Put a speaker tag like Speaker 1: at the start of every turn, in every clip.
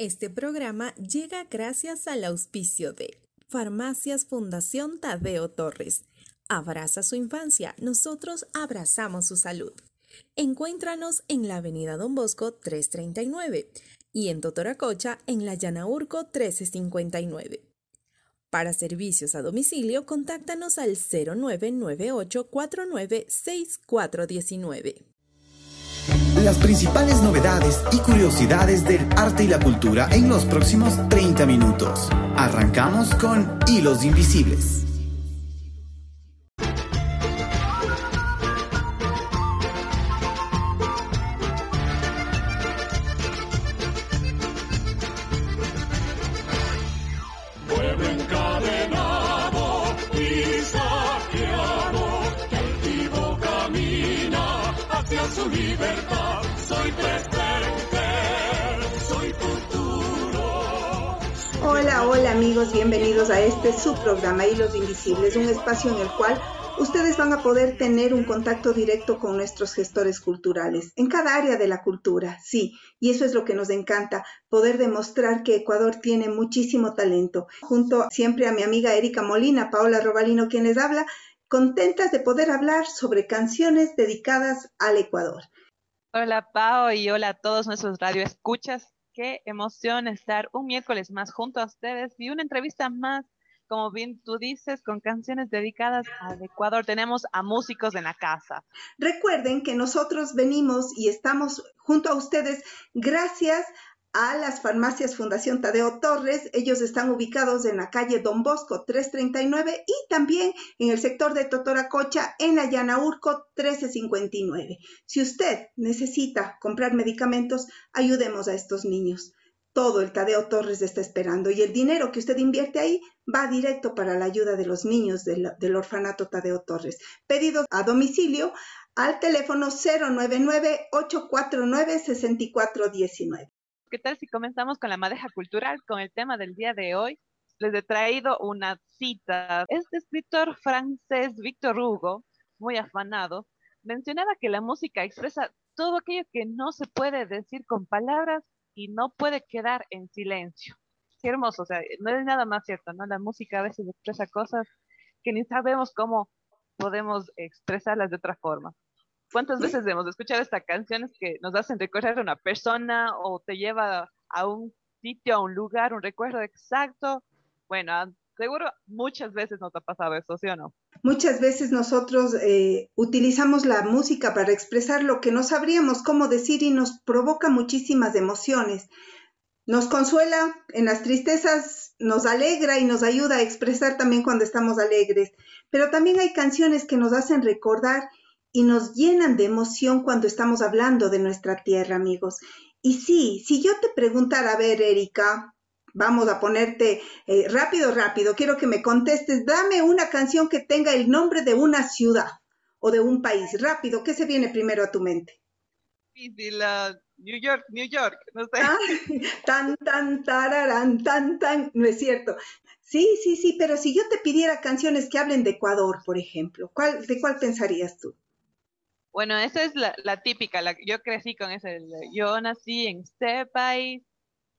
Speaker 1: Este programa llega gracias al auspicio de Farmacias Fundación Tadeo Torres. Abraza su infancia, nosotros abrazamos su salud. Encuéntranos en la Avenida Don Bosco 339 y en Totoracocha en la Llanaurco 1359. Para servicios a domicilio, contáctanos al 0998 496419.
Speaker 2: Las principales novedades y curiosidades del arte y la cultura en los próximos 30 minutos. Arrancamos con Hilos Invisibles.
Speaker 3: Hola amigos, bienvenidos a este su programa Hilos Invisibles, un espacio en el cual ustedes van a poder tener un contacto directo con nuestros gestores culturales en cada área de la cultura, sí, y eso es lo que nos encanta, poder demostrar que Ecuador tiene muchísimo talento. Junto siempre a mi amiga Erika Molina, Paola Robalino, quien les habla, contentas de poder hablar sobre canciones dedicadas al Ecuador.
Speaker 4: Hola Pao y hola a todos nuestros radioescuchas qué emoción estar un miércoles más junto a ustedes y una entrevista más, como bien tú dices, con canciones dedicadas al Ecuador. Tenemos a músicos en la casa.
Speaker 3: Recuerden que nosotros venimos y estamos junto a ustedes gracias a las farmacias Fundación Tadeo Torres. Ellos están ubicados en la calle Don Bosco 339 y también en el sector de Totoracocha en la Llanaurco 1359. Si usted necesita comprar medicamentos, ayudemos a estos niños. Todo el Tadeo Torres está esperando y el dinero que usted invierte ahí va directo para la ayuda de los niños del, del orfanato Tadeo Torres. Pedidos a domicilio al teléfono 099-849-6419.
Speaker 4: ¿Qué tal si comenzamos con la madeja cultural, con el tema del día de hoy? Les he traído una cita. Este escritor francés, Victor Hugo, muy afanado, mencionaba que la música expresa todo aquello que no se puede decir con palabras y no puede quedar en silencio. Qué hermoso, o sea, no es nada más cierto, ¿no? La música a veces expresa cosas que ni sabemos cómo podemos expresarlas de otra forma. ¿Cuántas veces hemos escuchado estas canciones que nos hacen recorrer a una persona o te lleva a un sitio, a un lugar, un recuerdo exacto? Bueno, ah, seguro muchas veces nos ha pasado eso, ¿sí o no?
Speaker 3: Muchas veces nosotros eh, utilizamos la música para expresar lo que no sabríamos cómo decir y nos provoca muchísimas emociones. Nos consuela en las tristezas, nos alegra y nos ayuda a expresar también cuando estamos alegres. Pero también hay canciones que nos hacen recordar y nos llenan de emoción cuando estamos hablando de nuestra tierra, amigos. Y sí, si yo te preguntara, a ver, Erika, vamos a ponerte eh, rápido, rápido, quiero que me contestes, dame una canción que tenga el nombre de una ciudad o de un país. Rápido, ¿qué se viene primero a tu mente?
Speaker 4: la New York, New York, no sé.
Speaker 3: Ah, tan, tan, tararán, tan, tan, no es cierto. Sí, sí, sí, pero si yo te pidiera canciones que hablen de Ecuador, por ejemplo, ¿cuál, ¿de cuál pensarías tú?
Speaker 4: Bueno, esa es la, típica, la, yo crecí con esa, yo nací en este país,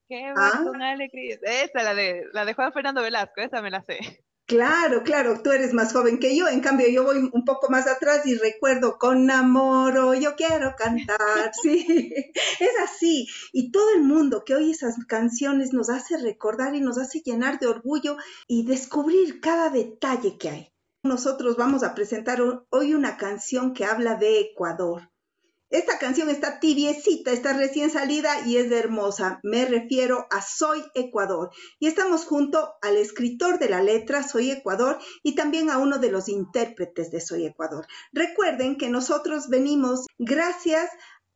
Speaker 4: qué ah. alegría. Esa, la de, la de Juan Fernando Velasco, esa me la sé.
Speaker 3: Claro, claro, tú eres más joven que yo, en cambio yo voy un poco más atrás y recuerdo con amor, yo quiero cantar, sí, es así. Y todo el mundo que oye esas canciones nos hace recordar y nos hace llenar de orgullo y descubrir cada detalle que hay. Nosotros vamos a presentar hoy una canción que habla de Ecuador. Esta canción está tibiecita, está recién salida y es hermosa. Me refiero a Soy Ecuador. Y estamos junto al escritor de la letra Soy Ecuador y también a uno de los intérpretes de Soy Ecuador. Recuerden que nosotros venimos gracias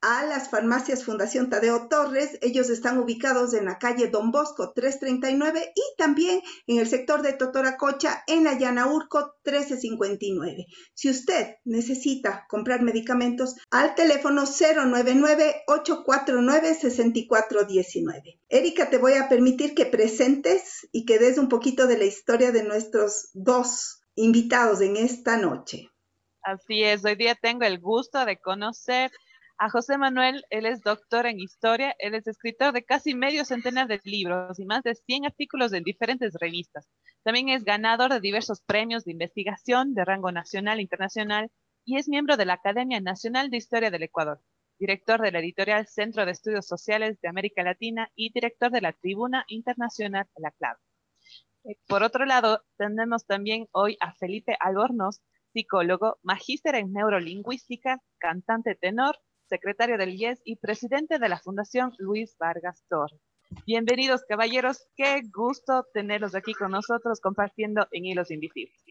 Speaker 3: a las farmacias Fundación Tadeo Torres. Ellos están ubicados en la calle Don Bosco 339 y también en el sector de Totoracocha en la Llanaurco 1359. Si usted necesita comprar medicamentos, al teléfono 099-849-6419. Erika, te voy a permitir que presentes y que des un poquito de la historia de nuestros dos invitados en esta noche.
Speaker 4: Así es, hoy día tengo el gusto de conocer A José Manuel, él es doctor en historia, él es escritor de casi medio centenar de libros y más de 100 artículos en diferentes revistas. También es ganador de diversos premios de investigación de rango nacional e internacional y es miembro de la Academia Nacional de Historia del Ecuador, director de la editorial Centro de Estudios Sociales de América Latina y director de la Tribuna Internacional la Clave. Eh, por otro lado, tenemos también hoy a Felipe Albornoz, psicólogo, magíster en neurolingüística, cantante tenor, secretario del IES y presidente de la Fundación Luis Vargas Torres. Bienvenidos, caballeros. Qué gusto tenerlos aquí con nosotros compartiendo en Hilos Invisibles.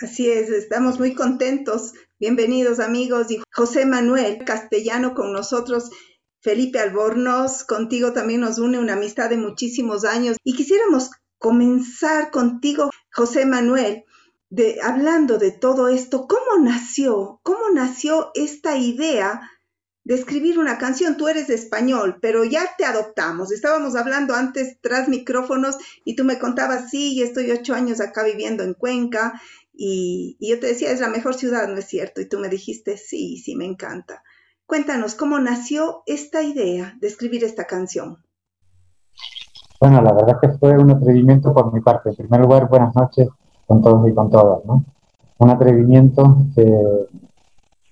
Speaker 3: Así es, estamos muy contentos. Bienvenidos, amigos. Y José Manuel Castellano con nosotros. Felipe Albornoz, contigo también nos une una amistad de muchísimos años. Y quisiéramos comenzar contigo, José Manuel, de, hablando de todo esto, ¿cómo nació? ¿Cómo nació esta idea de escribir una canción? Tú eres español, pero ya te adoptamos. Estábamos hablando antes tras micrófonos y tú me contabas, sí, estoy ocho años acá viviendo en Cuenca y, y yo te decía, es la mejor ciudad, ¿no es cierto? Y tú me dijiste, sí, sí, me encanta. Cuéntanos, ¿cómo nació esta idea de escribir esta canción?
Speaker 5: Bueno, la verdad que fue un atrevimiento por mi parte. En primer lugar, buenas noches con todos y con todas, ¿no? Un atrevimiento que,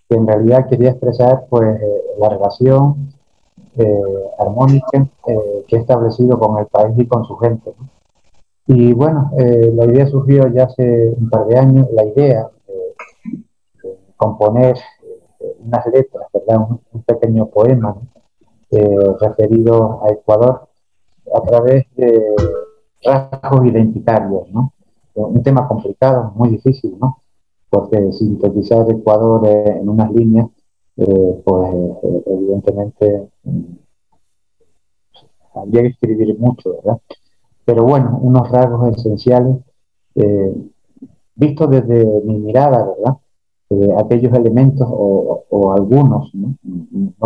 Speaker 5: en realidad quería expresar pues eh, la relación eh, armónica eh, que he establecido con el país y con su gente. Y bueno, la idea surgió ya hace un par de años, la idea de, componer unas letras, ¿verdad? Un, pequeño poema referido a Ecuador a través de rasgos identitarios, ¿no? Un tema complicado, muy difícil, ¿no? Porque sintetizar Ecuador en unas líneas, eh, pues eh, evidentemente mm, habría que escribir mucho, ¿verdad? Pero bueno, unos rasgos esenciales, eh, vistos desde mi mirada, ¿verdad? aquellos elementos o, algunos, ¿no?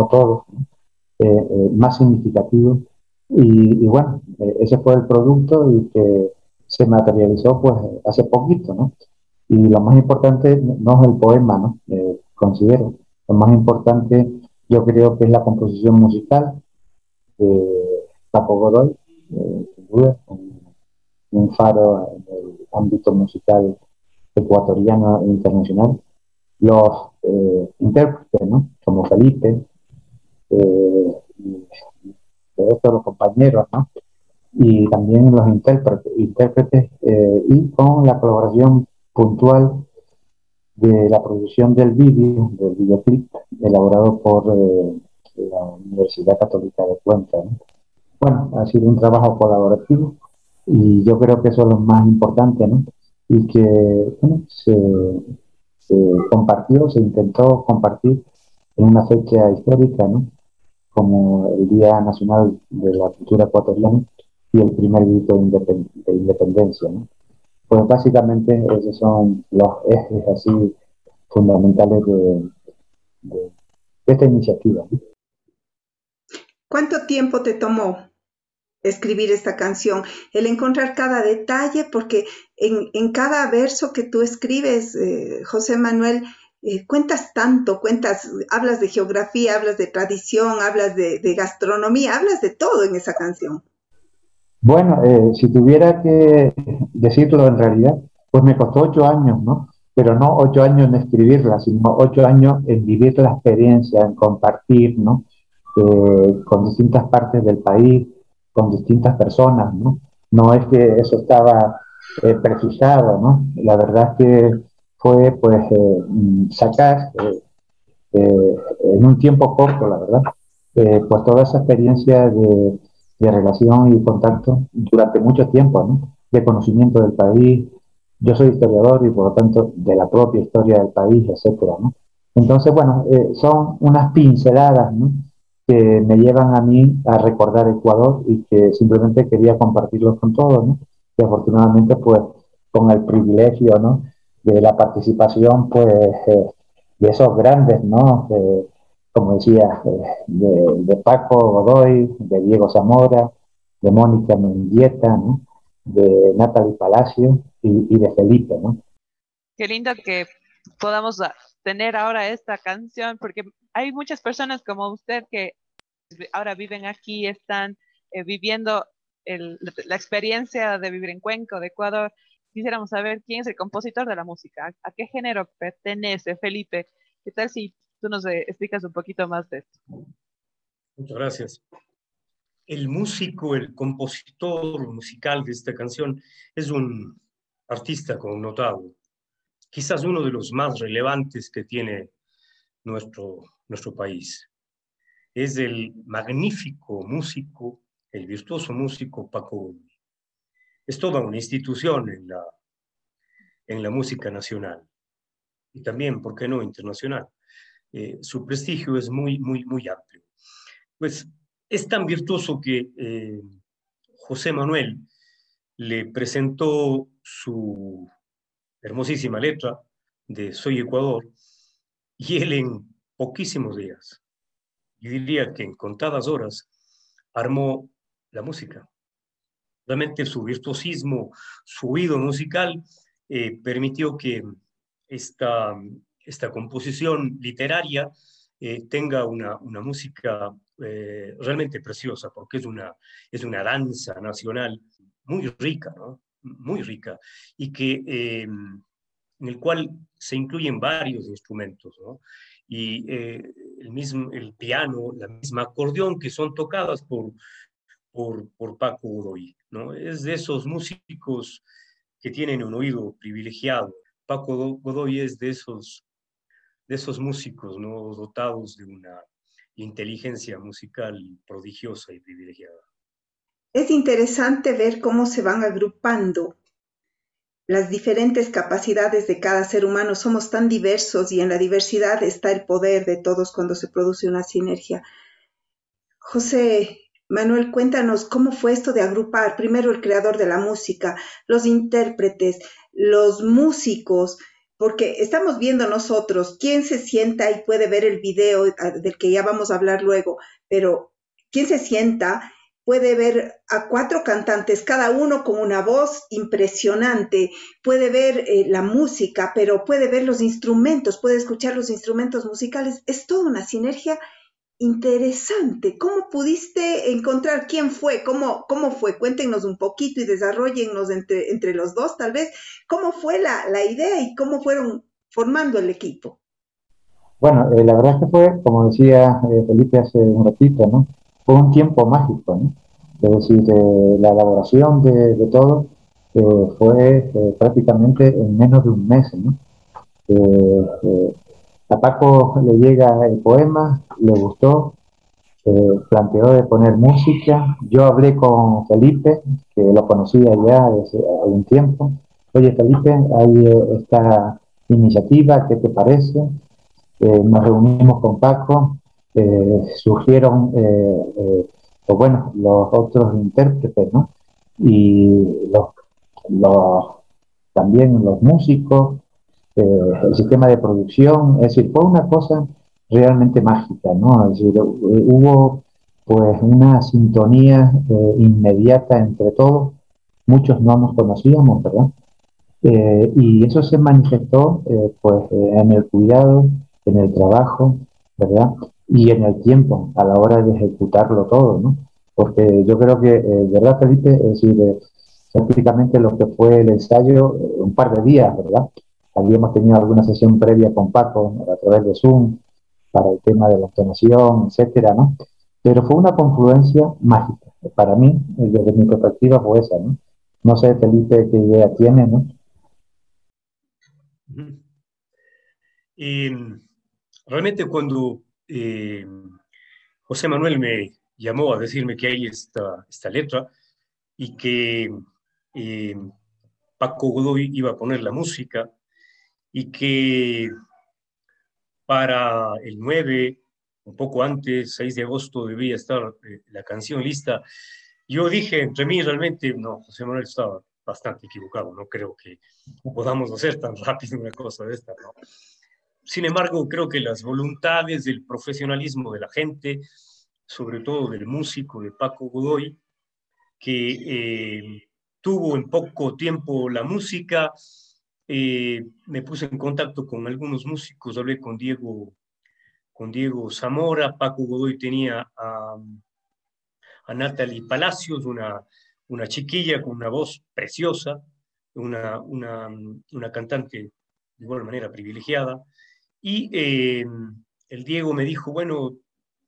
Speaker 5: todos, más significativos y, bueno, eh, ese fue el producto y que se materializó pues hace poquito, ¿no? Y lo más importante no es el poema, ¿no? Eh, considero. Lo más importante yo creo que es la composición musical de Papo Godoy, eh, sin duda, un, faro en el ámbito musical ecuatoriano e internacional. Los intérpretes, ¿no? Como Felipe, de todos los compañeros, ¿no? Y también los intérpretes, intérpretes eh, y con la colaboración puntual de la producción del vídeo, del videoclip, elaborado por eh, la Universidad Católica de Cuenca. Bueno, ha sido un trabajo colaborativo y yo creo que eso es lo más importante, ¿no? Y que se, se compartió, se intentó compartir en una fecha histórica, ¿no? como el Día Nacional de la Cultura Ecuatoriana y el primer grito de, independencia. Pues básicamente esos son los ejes así fundamentales de, esta iniciativa.
Speaker 3: ¿Cuánto tiempo te tomó escribir esta canción? El encontrar cada detalle, porque en, cada verso que tú escribes, eh, José Manuel, eh, cuentas tanto, cuentas, hablas de geografía, hablas de tradición, hablas de, gastronomía, hablas de todo en esa canción.
Speaker 5: Bueno, eh, si tuviera que decirlo en realidad, pues me costó ocho años, ¿no? Pero no ocho años en escribirla, sino ocho años en vivir la experiencia, en compartir, ¿no? Eh, con distintas partes del país, con distintas personas, ¿no? No es que eso estaba precisado, ¿no? La verdad es que fue pues eh, sacar eh, eh, en un tiempo corto, la verdad, pues toda esa experiencia de, relación y contacto durante mucho tiempo, de conocimiento del país. Yo soy historiador y por lo tanto de la propia historia del país, etcétera, ¿no? Entonces, bueno, son unas pinceladas, que me llevan a mí a recordar Ecuador y que simplemente quería compartirlos con todos, ¿no? Y afortunadamente, pues, con el privilegio, ¿no? de la participación pues eh, de esos grandes, ¿no? Como decía, eh, de, Paco Godoy, de Diego Zamora, de Mónica Mendieta, ¿no? de Natalie Palacio y, de Felipe, ¿no?
Speaker 4: Qué lindo que podamos tener ahora esta canción, porque hay muchas personas como usted que ahora viven aquí, están eh, viviendo la experiencia de vivir en Cuenca, de Ecuador. Quisiéramos saber quién es el compositor de la música, a qué género pertenece, Felipe. ¿Qué tal si tú nos eh, explicas un poquito más de esto?
Speaker 6: Muchas gracias. El músico, el compositor musical de esta canción es un artista connotado, quizás uno de los más relevantes que tiene nuestro, nuestro país. Es el magnífico músico, el virtuoso músico Paco Es toda una institución en la, en la música nacional y también, ¿por qué no, internacional? Eh, su prestigio es muy, muy, muy amplio. Pues es tan virtuoso que eh, José Manuel le presentó su hermosísima letra de Soy Ecuador y él en poquísimos días, y diría que en contadas horas, armó la música. Realmente su virtuosismo, su oído musical eh, permitió que esta, esta composición literaria eh, tenga una, una música eh, realmente preciosa, porque es una, es una danza nacional muy rica, ¿no? muy rica, y que, en el cual se incluyen varios instrumentos, ¿no? y el mismo el piano, la misma acordeón que son tocadas por, por, por Paco Godoy, ¿no? Es de esos músicos que tienen un oído privilegiado. Paco Godoy es de esos, de esos músicos, ¿no? Dotados de una inteligencia musical prodigiosa y privilegiada.
Speaker 3: Es interesante ver cómo se van agrupando las diferentes capacidades de cada ser humano. Somos tan diversos y en la diversidad está el poder de todos cuando se produce una sinergia. José Manuel, cuéntanos cómo fue esto de agrupar primero el creador de la música, los intérpretes, los músicos, porque estamos viendo nosotros quién se sienta y puede ver el video ah, del que ya vamos a hablar luego, pero quién se sienta puede ver a cuatro cantantes, cada uno con una voz impresionante, puede ver eh, la música, pero puede ver los instrumentos, puede escuchar los instrumentos musicales. Es toda una sinergia interesante. ¿Cómo pudiste encontrar quién fue? ¿Cómo, cómo fue? Cuéntenos un poquito y desarrollennos entre, entre los dos, tal vez. ¿Cómo fue la, la idea y cómo fueron formando el equipo?
Speaker 5: Bueno, eh, la verdad es que fue, como decía eh, Felipe hace un ratito, ¿no? Fue un tiempo mágico, ¿no? Es decir, eh, la elaboración de, todo fue prácticamente en menos de un mes, ¿no? A Paco le llega el poema, le gustó, eh, planteó de poner música. Yo hablé con Felipe, que lo conocía ya desde algún tiempo. Oye, Felipe, hay eh, esta iniciativa, ¿qué te parece? Eh, nos reunimos con Paco, surgieron, pues bueno, los otros intérpretes, ¿no? Y también los músicos, eh, el sistema de producción, es decir, fue una cosa realmente mágica, ¿no? Es decir, hubo pues una sintonía eh, inmediata entre todos, muchos no nos conocíamos, ¿verdad? Eh, y eso se manifestó pues en el cuidado, en el trabajo, ¿verdad? Y en el tiempo a la hora de ejecutarlo todo, ¿no? Porque yo creo que, ¿verdad, Felipe? Es decir, prácticamente lo que fue el ensayo, un par de días, ¿verdad? Habíamos tenido alguna sesión previa con Paco a través de Zoom para el tema de la entonación, etcétera, ¿no? Pero fue una confluencia mágica. Para mí, desde mi perspectiva, fue esa, ¿no? No sé, Felipe, qué idea tiene, ¿no?
Speaker 6: realmente cuando eh, José Manuel me llamó a decirme que hay esta, esta letra y que eh, Paco Godoy iba a poner la música, y que para el 9, un poco antes, 6 de agosto, debía estar eh, la canción lista. Yo dije entre mí realmente, no, José Manuel estaba bastante equivocado, no creo que podamos hacer tan rápido una cosa de esta. ¿no? Sin embargo, creo que las voluntades del profesionalismo de la gente, sobre todo del músico de Paco Godoy, que eh, tuvo en poco tiempo la música, eh, me puse en contacto con algunos músicos, hablé con Diego, con Diego Zamora, Paco Godoy tenía a, a Natalie Palacios, una, una chiquilla con una voz preciosa, una, una, cantante de igual manera privilegiada, y eh, el Diego me dijo, bueno,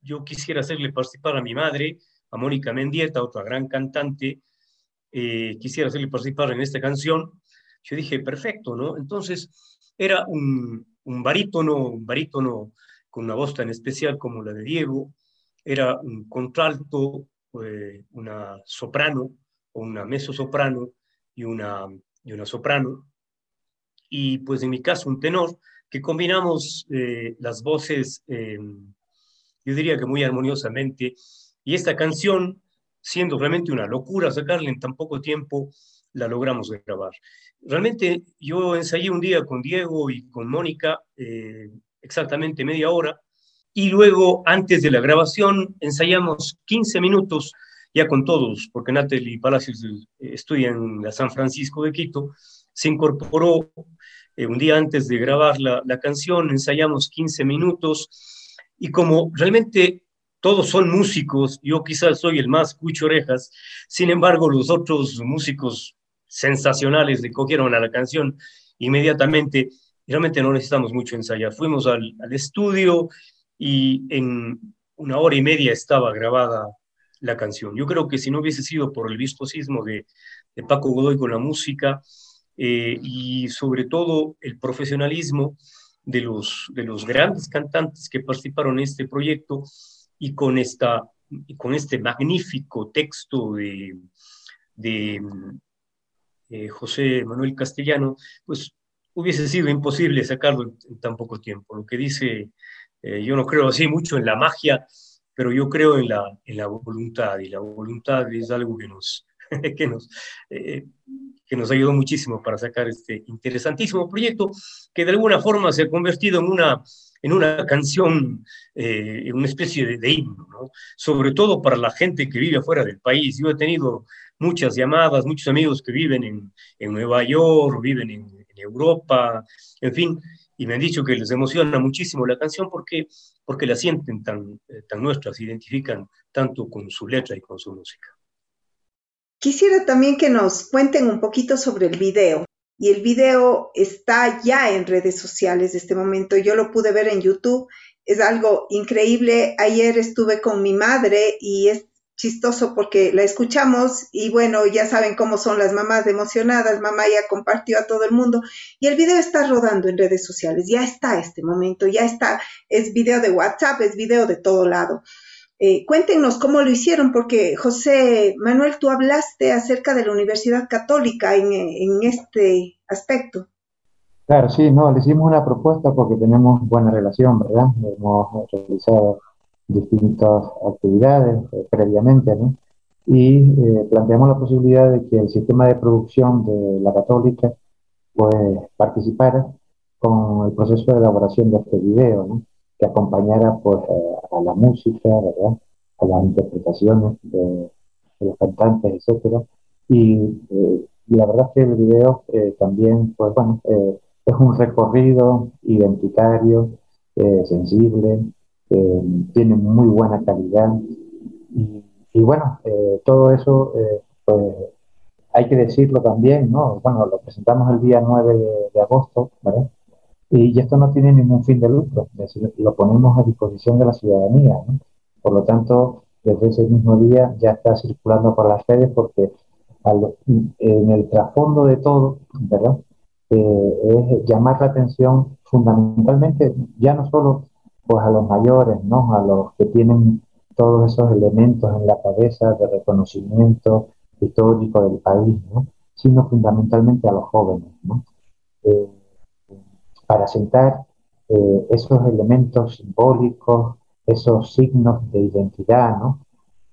Speaker 6: yo quisiera hacerle participar a mi madre, a Mónica Mendieta, otra gran cantante, eh, quisiera hacerle participar en esta canción. Yo dije, perfecto, ¿no? Entonces, era un, un barítono, un barítono con una voz tan especial como la de Diego, era un contralto, eh, una soprano o una mezzo-soprano y una, y una soprano, y pues en mi caso un tenor, que combinamos eh, las voces, eh, yo diría que muy armoniosamente, y esta canción, siendo realmente una locura sacarla en tan poco tiempo, la logramos grabar. Realmente yo ensayé un día con Diego y con Mónica, eh, exactamente media hora, y luego antes de la grabación ensayamos 15 minutos ya con todos, porque Natalie Palacios estudia en la San Francisco de Quito, se incorporó eh, un día antes de grabar la, canción, ensayamos 15 minutos y como realmente todos son músicos, yo quizás soy el más cucho orejas, sin embargo los otros músicos sensacionales le cogieron a la canción inmediatamente, realmente no necesitamos mucho ensayar. Fuimos al, estudio y en una hora y media estaba grabada la canción. Yo creo que si no hubiese sido por el visposismo de, de Paco Godoy con la música, eh, y sobre todo el profesionalismo de los, de los grandes cantantes que participaron en este proyecto y con, esta, con este magnífico texto de eh, José Manuel Castellano, pues hubiese sido imposible sacarlo en, tan poco tiempo. Lo que dice, eh, yo no creo así mucho en la magia, pero yo creo en la, en la voluntad y la voluntad es algo que nos, que nos, que nos ayudó muchísimo para sacar este interesantísimo proyecto que de alguna forma se ha convertido en una, en una canción, eh, en una especie de, himno, ¿no? sobre todo para la gente que vive fuera del país. Yo he tenido muchas llamadas, muchos amigos que viven en, en Nueva York, viven en, en, Europa, en fin, y me han dicho que les emociona muchísimo la canción porque, porque la sienten tan, eh, tan nuestra, se identifican tanto con su letra y con su música.
Speaker 3: Quisiera también que nos cuenten un poquito sobre el video. Y el video está ya en redes sociales de este momento. Yo lo pude ver en YouTube. Es algo increíble. Ayer estuve con mi madre y es chistoso porque la escuchamos y bueno, ya saben cómo son las mamás emocionadas. Mamá ya compartió a todo el mundo y el video está rodando en redes sociales. Ya está este momento, ya está. Es video de WhatsApp, es video de todo lado. Eh, cuéntenos cómo lo hicieron, porque José Manuel, tú hablaste acerca de la Universidad Católica en, este aspecto.
Speaker 5: Claro, sí, no, le hicimos una propuesta porque tenemos buena relación, ¿verdad? Hemos realizado distintas actividades eh, previamente, ¿no? Y eh, planteamos la posibilidad de que el sistema de producción de la Católica pues participara con el proceso de elaboración de este video, ¿no? Que acompañara pues a, la música, ¿verdad? A las interpretaciones de, los cantantes, etcétera. Y, eh, la verdad es que el video eh, también, pues bueno, eh, es un recorrido identitario, sensible, tiene muy buena calidad. Y, bueno, todo eso, pues hay que decirlo también, ¿no? Bueno, lo presentamos el día 9 de, de agosto, ¿verdad? Y esto no tiene ningún fin de lucro, lo ponemos a disposición de la ciudadanía. Por lo tanto, desde ese mismo día ya está circulando por las redes porque en el trasfondo de todo, ¿verdad? Eh, es llamar la atención fundamentalmente ya no solo pues a los mayores, ¿no? A los que tienen todos esos elementos en la cabeza de reconocimiento histórico del país, ¿no? Sino fundamentalmente a los jóvenes, ¿no? Eh, para sentar eh, esos elementos simbólicos, esos signos de identidad, ¿no?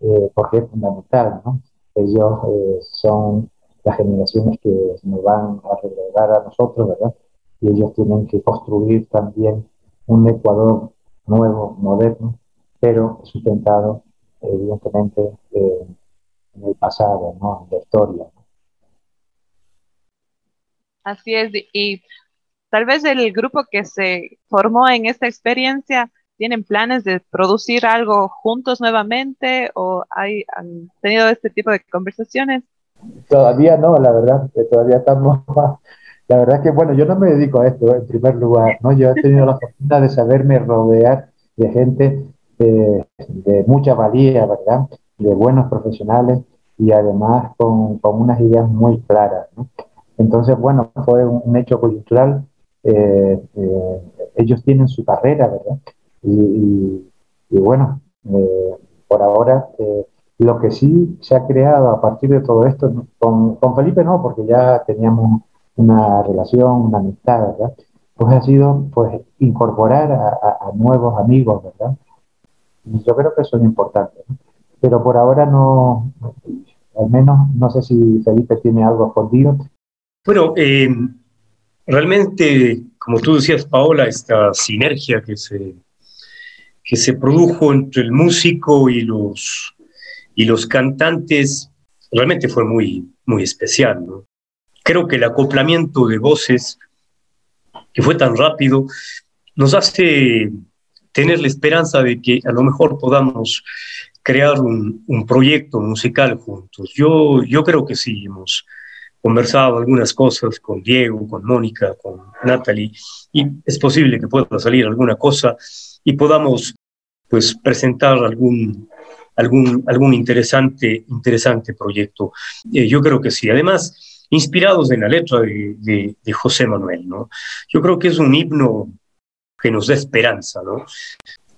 Speaker 5: Eh, porque es fundamental, ¿no? Ellos eh, son las generaciones que nos van a relegar a nosotros, ¿verdad? Y ellos tienen que construir también un Ecuador nuevo, moderno, pero sustentado, evidentemente, en el pasado, ¿no? En la historia.
Speaker 4: Así es, y Tal vez el grupo que se formó en esta experiencia ¿Tienen planes de producir algo juntos nuevamente o hay, han tenido este tipo de conversaciones?
Speaker 5: Todavía no, la verdad, todavía estamos La verdad que, bueno, yo no me dedico a esto en primer lugar, ¿no? Yo he tenido la fortuna de saberme rodear de gente de, mucha valía, ¿verdad? De buenos profesionales y además con, unas ideas muy claras. Entonces, bueno, fue un, hecho coyuntural. Eh, eh, ellos tienen su carrera, ¿verdad? Y, bueno, eh, por ahora, lo que sí se ha creado a partir de todo esto, con, con Felipe no, porque ya teníamos una relación, una amistad, ¿verdad? Pues ha sido pues incorporar a, nuevos amigos, ¿verdad? Y yo creo que eso es importante. Pero por ahora no, al menos no sé si Felipe tiene algo escondido,
Speaker 6: bueno, eh, realmente, como tú decías, Paola, esta sinergia que se, que se produjo entre el músico y los, y los cantantes realmente fue muy, muy especial. Creo que el acoplamiento de voces, que fue tan rápido, nos hace tener la esperanza de que a lo mejor podamos crear un, un proyecto musical juntos. Yo, yo creo que sí, conversado algunas cosas con Diego, con Mónica, con Natalie, y es posible que pueda salir alguna cosa y podamos pues presentar algún, algún, algún interesante, interesante proyecto. Eh, yo creo que sí. Además, inspirados en la letra de, de, José Manuel, ¿no? Yo creo que es un himno que nos da esperanza, ¿no?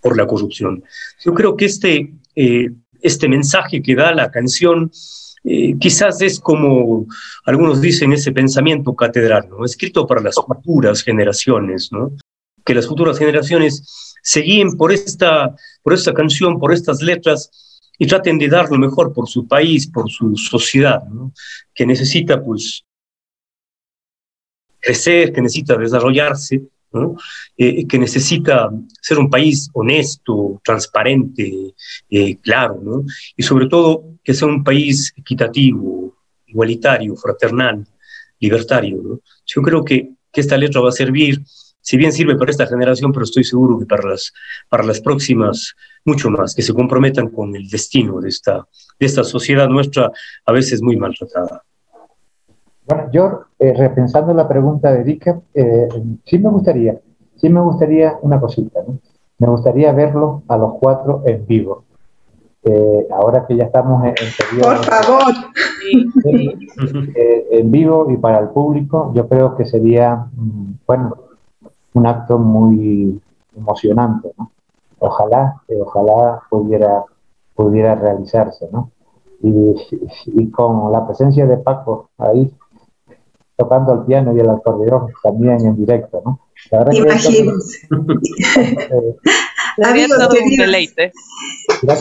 Speaker 6: Por la corrupción. Yo creo que este, eh, este mensaje que da la canción eh, quizás es como algunos dicen ese pensamiento catedral, ¿no? escrito para las futuras generaciones, que las futuras generaciones se guíen por esta, por esta canción, por estas letras y traten de dar lo mejor por su país, por su sociedad, que necesita pues crecer, que necesita desarrollarse eh, que necesita ser un país honesto, transparente, eh, claro, ¿no? y sobre todo que sea un país equitativo, igualitario, fraternal, libertario. ¿no? Yo creo que, que esta letra va a servir, si bien sirve para esta generación, pero estoy seguro que para las, para las próximas, mucho más, que se comprometan con el destino de esta, de esta sociedad nuestra, a veces muy maltratada.
Speaker 5: Bueno, yo, eh, repensando la pregunta de Erika, eh, sí me gustaría, sí me gustaría una cosita, ¿no? Me gustaría verlo a los cuatro en vivo. Eh, ahora que ya estamos en,
Speaker 3: Por favor.
Speaker 5: en vivo y para el público, yo creo que sería, mm, bueno, un acto muy emocionante, ¿no? Ojalá, ojalá pudiera, pudiera realizarse, ¿no? Y, y, con la presencia de Paco ahí tocando el piano y el acordeón también en directo, ¿no?
Speaker 3: Imagínense.
Speaker 4: Amigos queridos,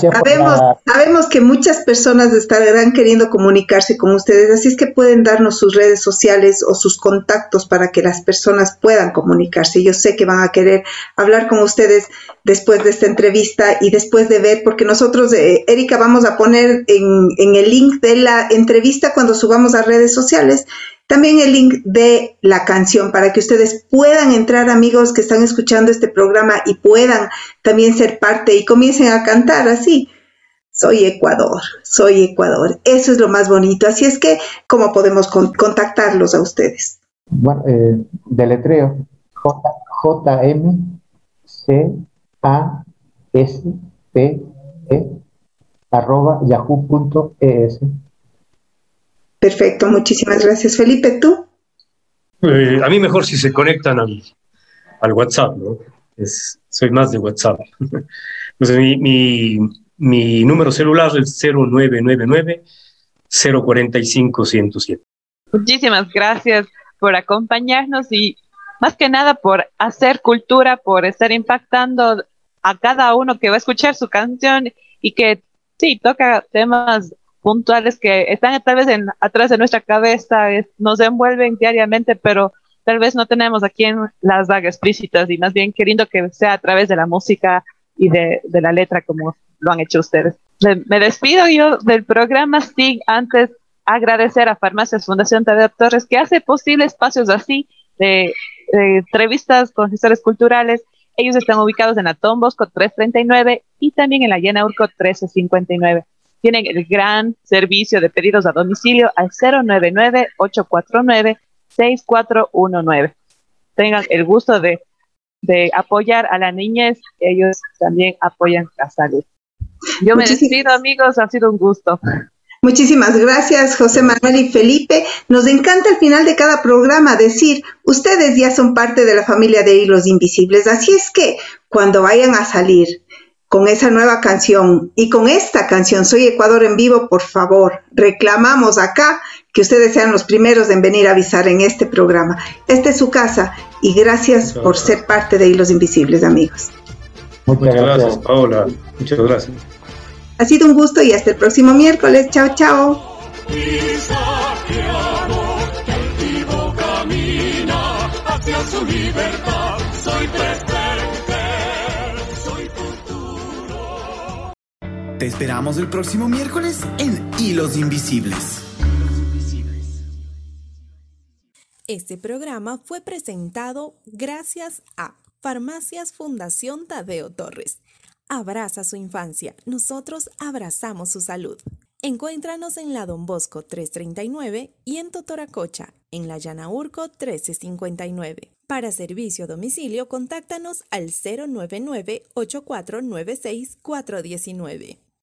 Speaker 3: sabemos, sabemos que muchas personas estarán queriendo comunicarse con ustedes, así es que pueden darnos sus redes sociales o sus contactos para que las personas puedan comunicarse. Yo sé que van a querer hablar con ustedes después de esta entrevista y después de ver, porque nosotros, eh, Erika, vamos a poner en, en el link de la entrevista cuando subamos a redes sociales también el link de la canción para que ustedes puedan entrar, amigos que están escuchando este programa y puedan también ser parte y comiencen a cantar así. Soy Ecuador, soy Ecuador. Eso es lo más bonito. Así es que, ¿cómo podemos contactarlos a ustedes?
Speaker 5: Bueno, eh, deletreo J, M C A S P E arroba yahoo.es.
Speaker 3: Perfecto, muchísimas gracias. Felipe, ¿tú?
Speaker 6: Eh, a mí mejor si se conectan al, al WhatsApp, ¿no? Es, soy más de WhatsApp. Entonces, mi, mi, mi número celular es 0999 045 107.
Speaker 4: Muchísimas gracias por acompañarnos y más que nada por hacer cultura, por estar impactando a cada uno que va a escuchar su canción y que sí, toca temas puntuales que están tal vez en, atrás de nuestra cabeza, nos envuelven diariamente, pero tal vez no tenemos aquí en las vagas explícitas y más bien queriendo que sea a través de la música y de, de la letra como lo han hecho ustedes. Me despido yo del programa sin antes agradecer a Farmacias Fundación Tadeo Torres que hace posible espacios así de, de entrevistas con gestores culturales Ellos están ubicados en la Tom Bosco 339 y también en la Llena Urco 1359. Tienen el gran servicio de pedidos a domicilio al 099-849-6419. Tengan el gusto de, de apoyar a la niñez, ellos también apoyan la salud. Yo me despido, amigos, ha sido un gusto.
Speaker 3: Muchísimas gracias, José Manuel y Felipe. Nos encanta al final de cada programa decir, ustedes ya son parte de la familia de Hilos Invisibles, así es que cuando vayan a salir con esa nueva canción y con esta canción, Soy Ecuador en vivo, por favor, reclamamos acá que ustedes sean los primeros en venir a avisar en este programa. Esta es su casa y gracias por ser parte de Hilos Invisibles, amigos.
Speaker 6: Muchas gracias, Paola. Muchas gracias.
Speaker 3: Ha sido un gusto y hasta el próximo miércoles. Chao, chao.
Speaker 2: Te esperamos el próximo miércoles en Hilos Invisibles.
Speaker 1: Este programa fue presentado gracias a Farmacias Fundación Tadeo Torres abraza su infancia, nosotros abrazamos su salud. Encuéntranos en la Don Bosco 339 y en Totoracocha, en la Llanaurco 1359. Para servicio a domicilio, contáctanos al 099 8496 419.